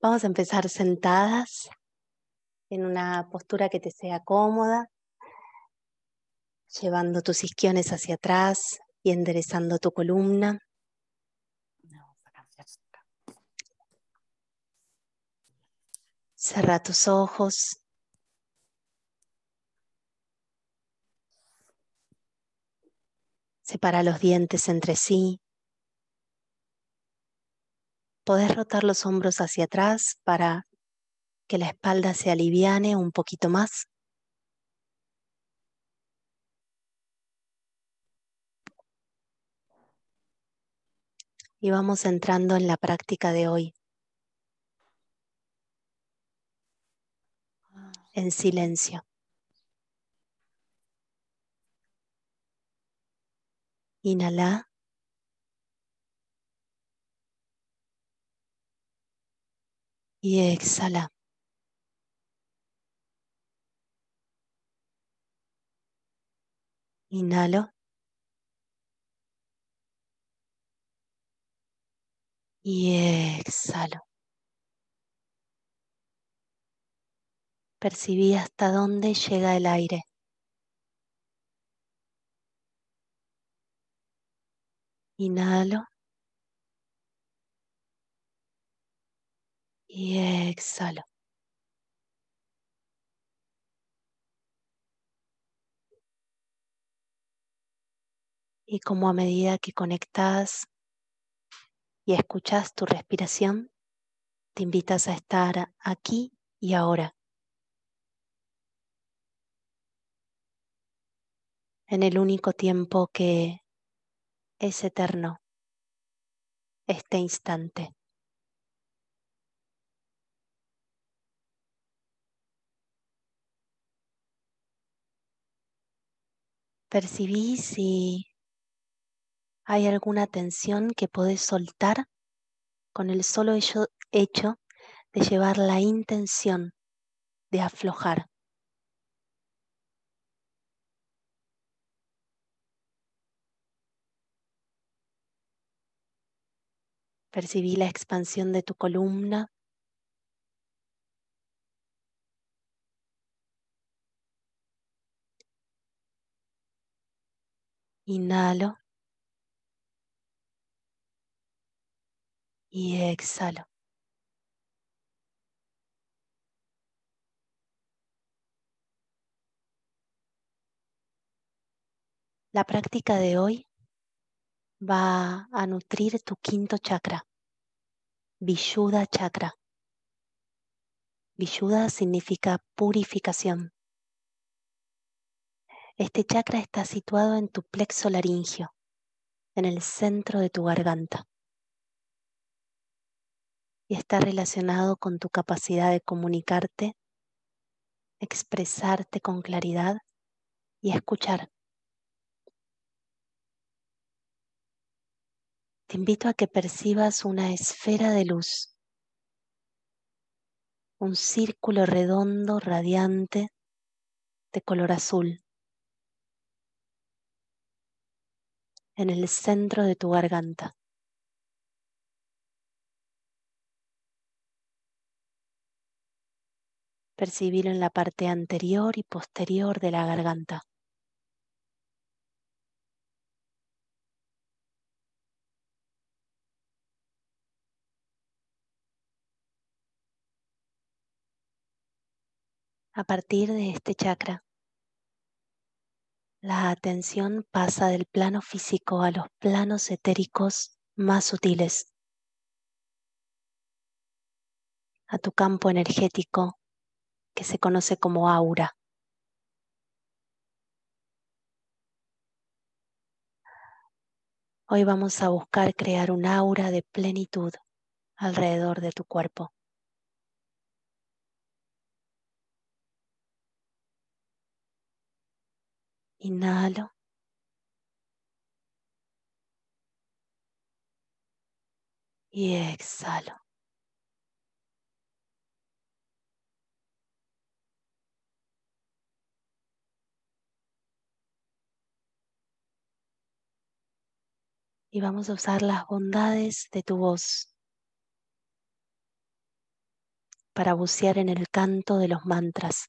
Vamos a empezar sentadas en una postura que te sea cómoda, llevando tus isquiones hacia atrás y enderezando tu columna. Cerra tus ojos. Separa los dientes entre sí. Podés rotar los hombros hacia atrás para que la espalda se aliviane un poquito más. Y vamos entrando en la práctica de hoy. En silencio. Inhala. Y exhala. Inhalo. Y exhalo. Percibí hasta dónde llega el aire. Inhalo. Y exhalo. Y como a medida que conectas y escuchas tu respiración, te invitas a estar aquí y ahora. En el único tiempo que es eterno, este instante. Percibí si hay alguna tensión que podés soltar con el solo hecho, de llevar la intención de aflojar. Percibí la expansión de tu columna Inhalo. Y exhalo. La práctica de hoy va a nutrir tu quinto chakra, Vishuddha chakra. Vishuddha significa purificación. Este chakra está situado en tu plexo laringio, en el centro de tu garganta. Y está relacionado con tu capacidad de comunicarte, expresarte con claridad y escuchar. Te invito a que percibas una esfera de luz, un círculo redondo, radiante, de color azul. En el centro de tu garganta. Percibirlo en la parte anterior y posterior de la garganta. A partir de este chakra, la atención pasa del plano físico a los planos etéricos más sutiles, a tu campo energético que se conoce como aura. Hoy vamos a buscar crear un aura de plenitud alrededor de tu cuerpo. Inhalo. Y exhalo. Y vamos a usar las bondades de tu voz para bucear en el canto de los mantras.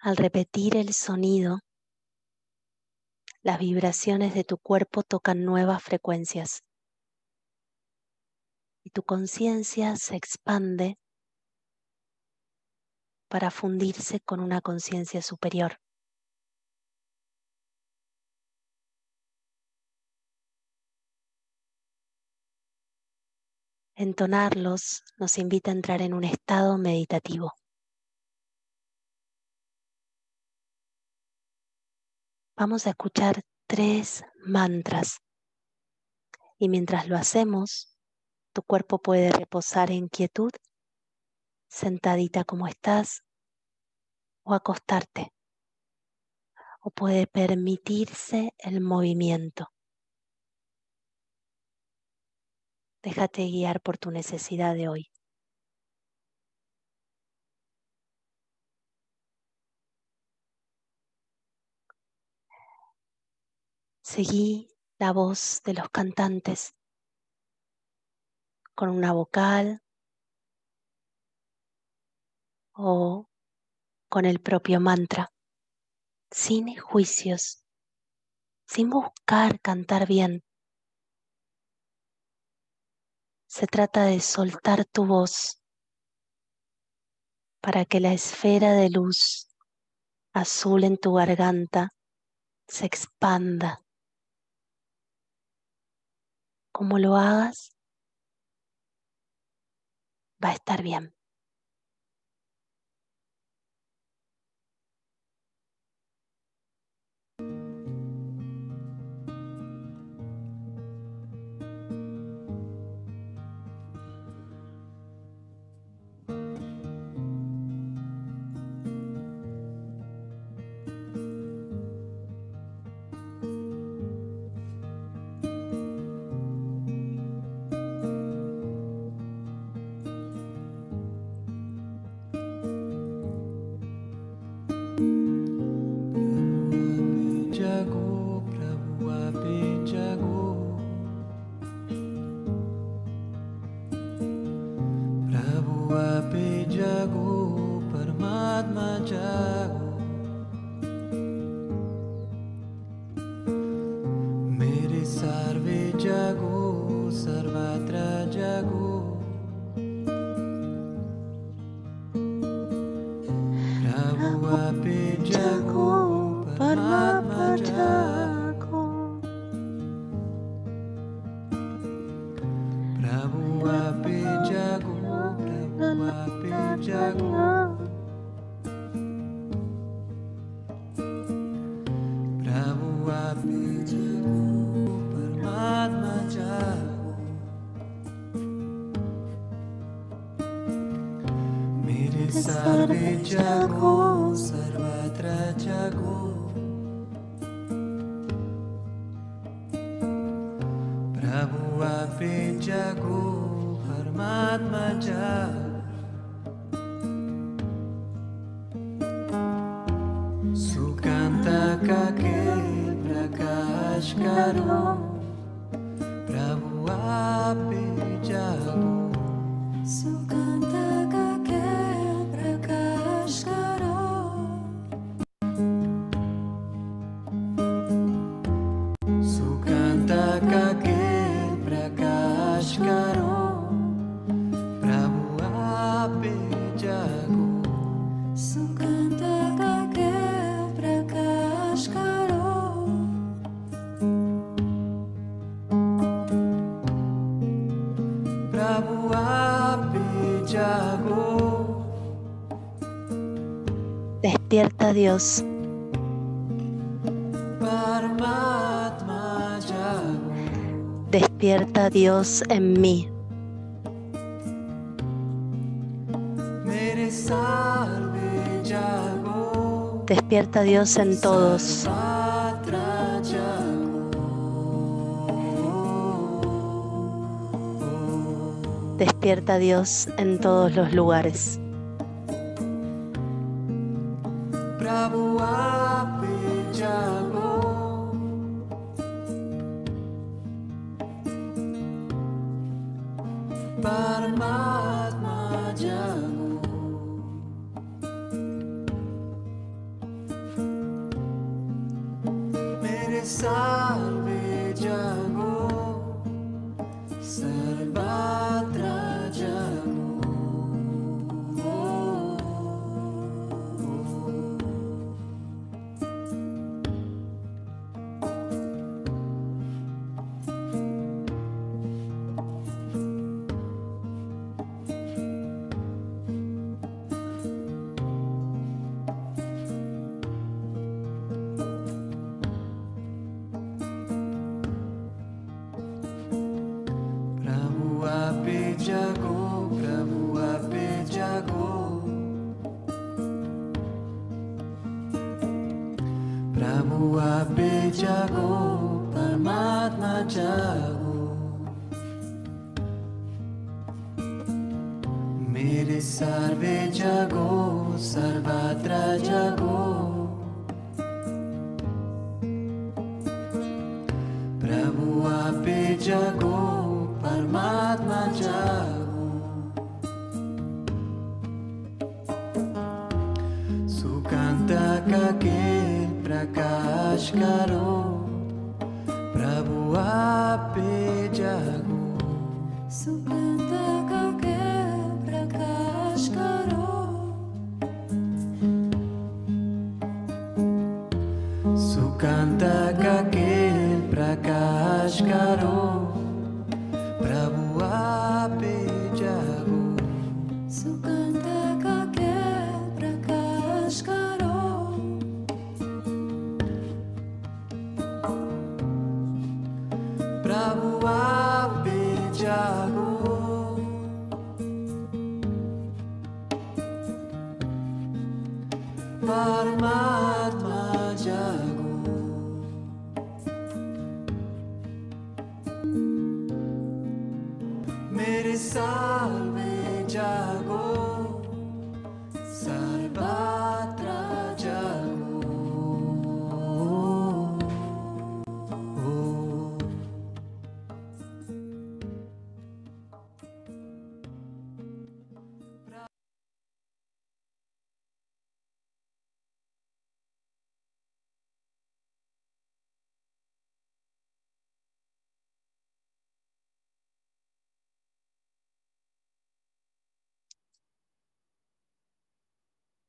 Al repetir el sonido, las vibraciones de tu cuerpo tocan nuevas frecuencias y tu conciencia se expande para fundirse con una conciencia superior. Entonarlos nos invita a entrar en un estado meditativo. Vamos a escuchar tres mantras y mientras lo hacemos, tu cuerpo puede reposar en quietud, sentadita como estás, o acostarte, o puede permitirse el movimiento. Déjate guiar por tu necesidad de hoy. Seguí la voz de los cantantes con una vocal o con el propio mantra, sin juicios, sin buscar cantar bien, Se trata de soltar tu voz para que la esfera de luz azul en tu garganta se expanda. Como lo hagas, va a estar bien. Despierta Despierta Dios en mí. Despierta Dios en todos. Despierta Dios en todos los lugares. Prabu api jago. Permai प्रभु बेजागो परमात्मा जागो। मेरे सर्वे जागो सर्वत्र जागो।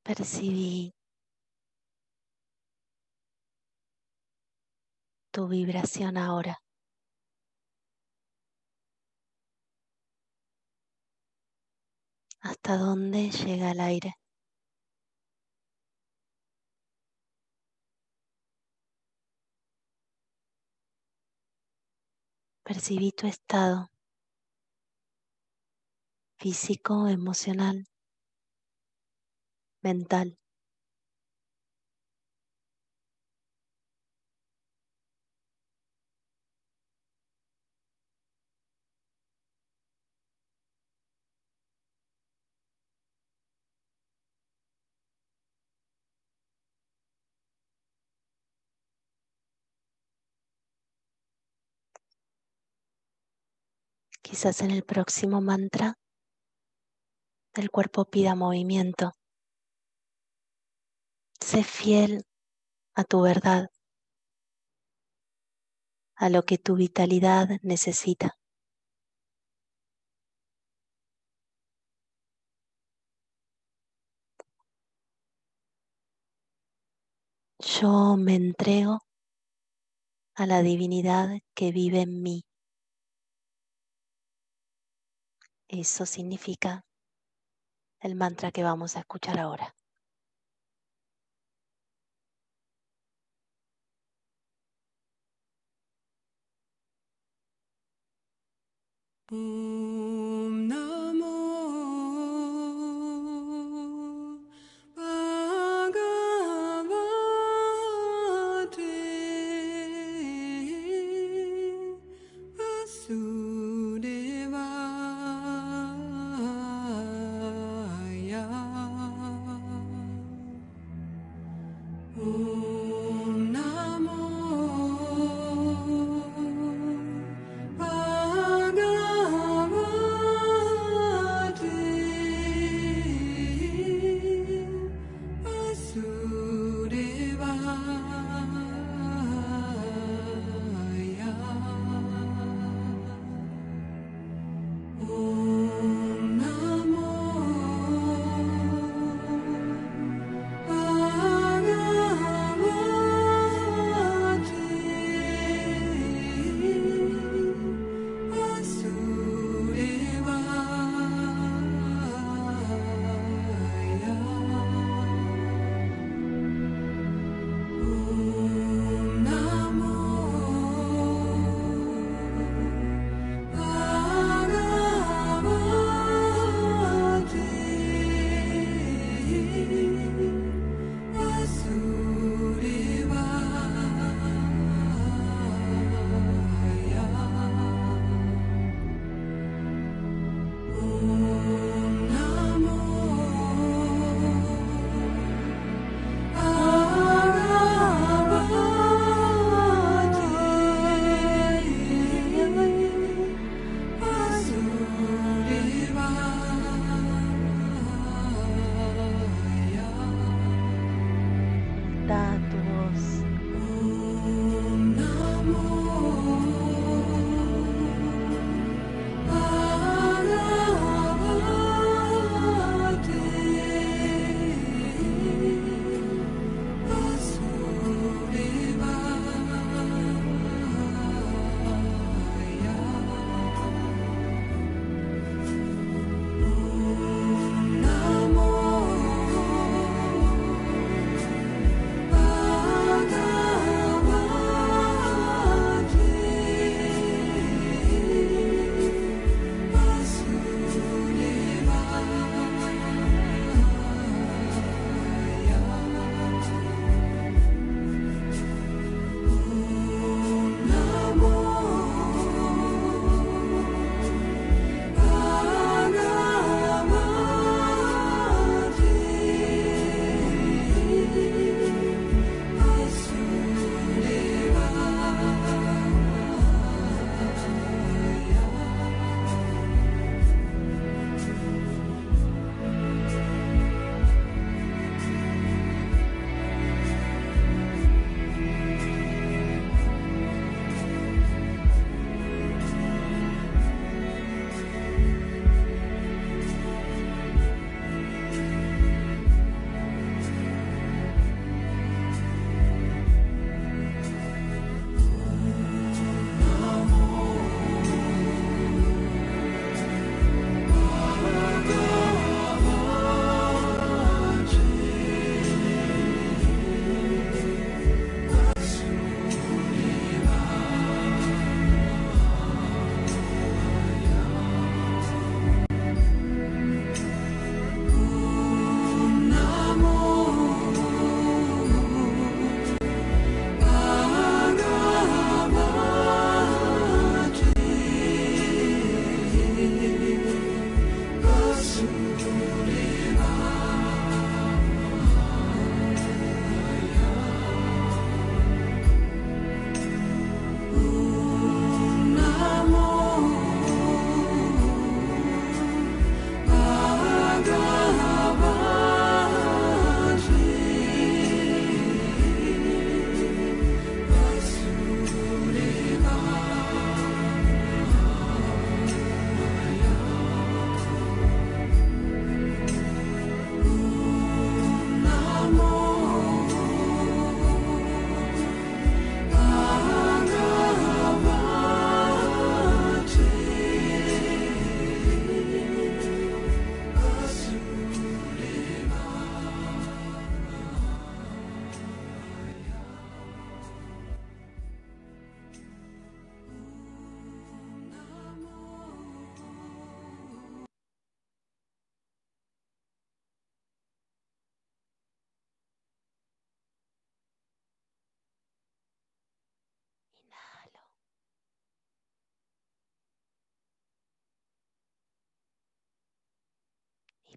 Percibí tu vibración ahora. ¿Hasta dónde llega el aire? Percibí tu estado físico, emocional, mental. Quizás en el próximo mantra el cuerpo pida movimiento. Sé fiel a tu verdad, a lo que tu vitalidad necesita. Yo me entrego a la divinidad que vive en mí. Eso significa el mantra que vamos a escuchar ahora. Om Namah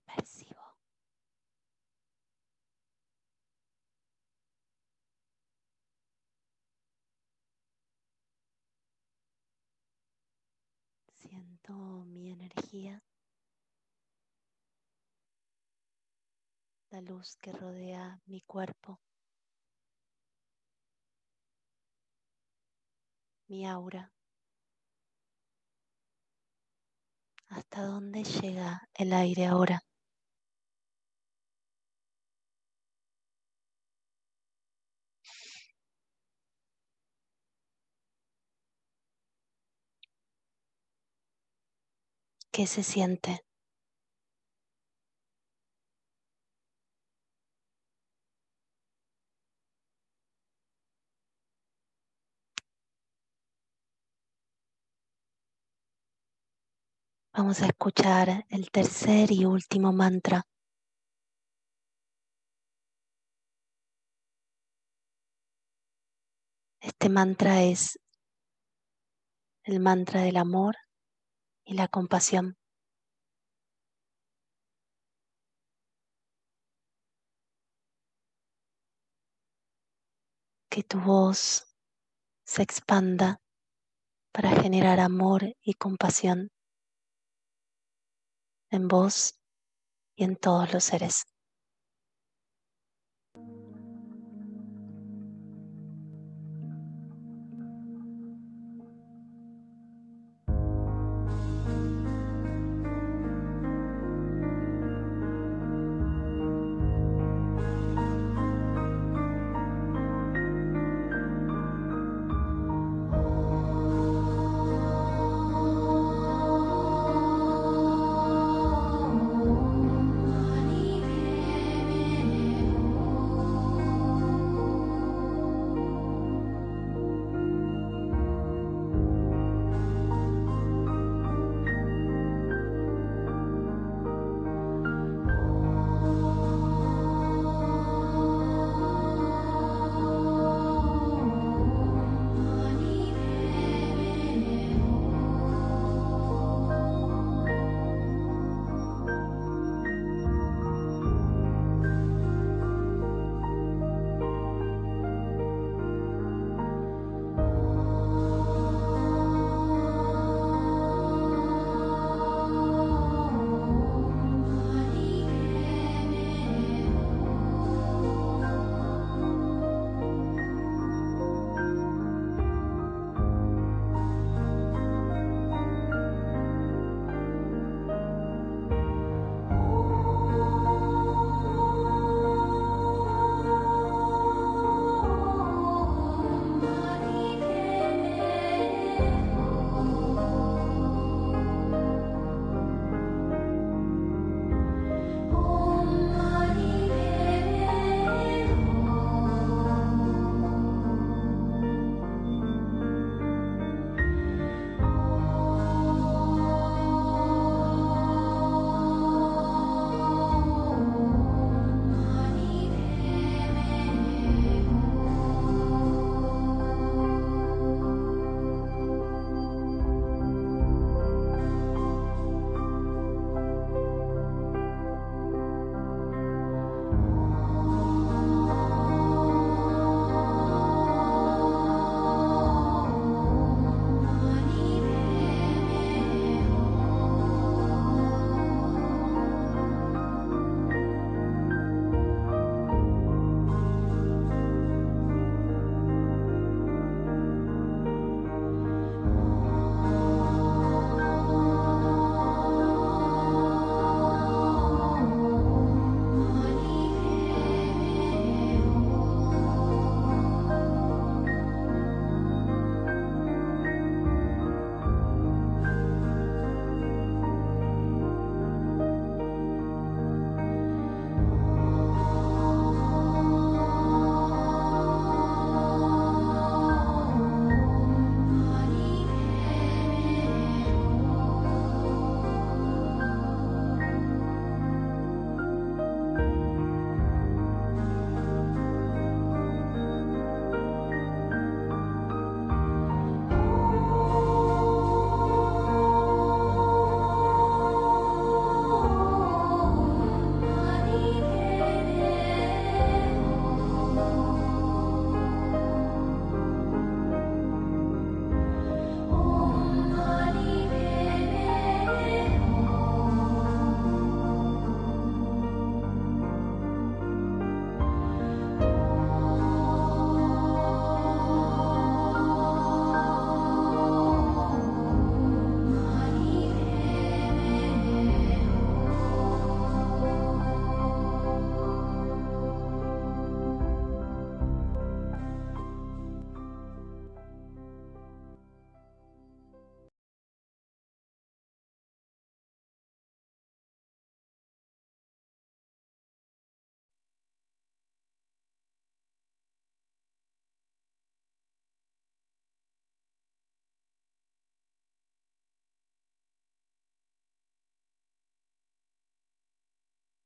percibo. Siento mi energía, la luz que rodea mi cuerpo, mi aura. ¿Hasta dónde llega el aire ahora? ¿Qué se siente? Vamos a escuchar el tercer y último mantra. Este mantra es el mantra del amor y la compasión. Que tu voz se expanda para generar amor y compasión en vos y en todos los seres.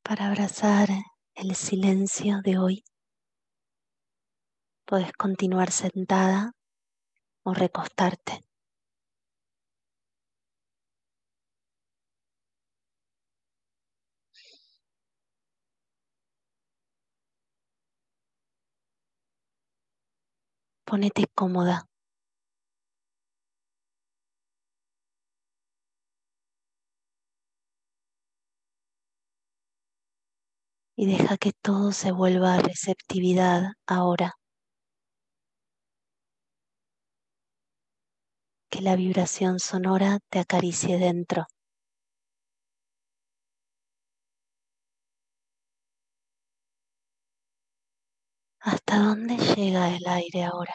Para abrazar el silencio de hoy, puedes continuar sentada o recostarte. Ponete cómoda. Y deja que todo se vuelva a receptividad ahora. Que la vibración sonora te acaricie dentro. ¿Hasta dónde llega el aire ahora?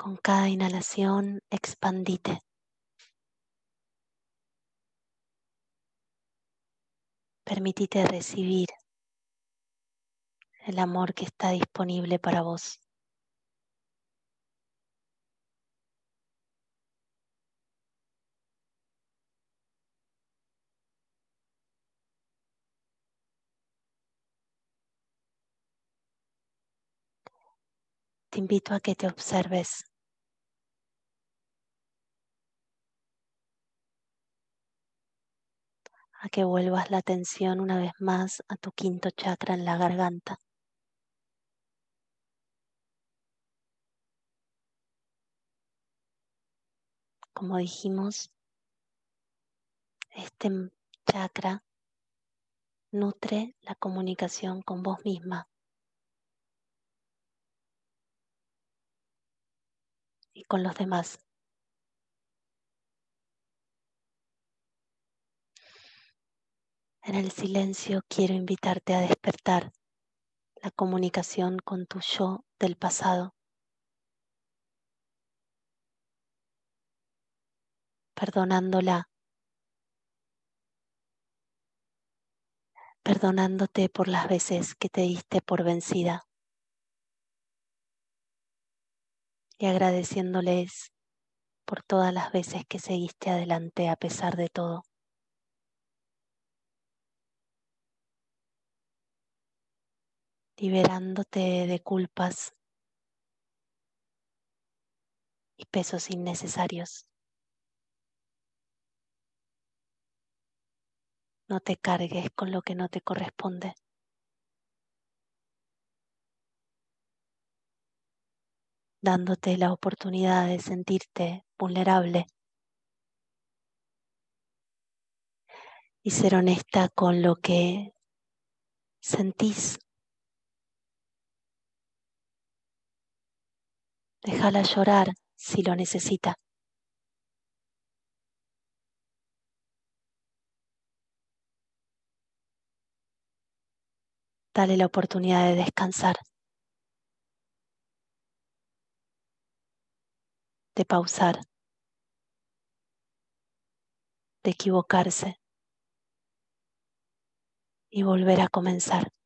Con cada inhalación, expandite. Permitite recibir el amor que está disponible para vos. Te invito a que te observes. A que vuelvas la atención una vez más a tu quinto chakra en la garganta. Como dijimos, este chakra nutre la comunicación con vos misma. y con los demás. En el silencio quiero invitarte a despertar la comunicación con tu yo del pasado. Perdonándola. Perdonándote por las veces que te diste por vencida. y agradeciéndoles por todas las veces que seguiste adelante a pesar de todo. Liberándote de culpas y pesos innecesarios. No te cargues con lo que no te corresponde. dándote la oportunidad de sentirte vulnerable y ser honesta con lo que sentís. Déjala llorar si lo necesita. Dale la oportunidad de descansar. de pausar, de equivocarse y volver a comenzar.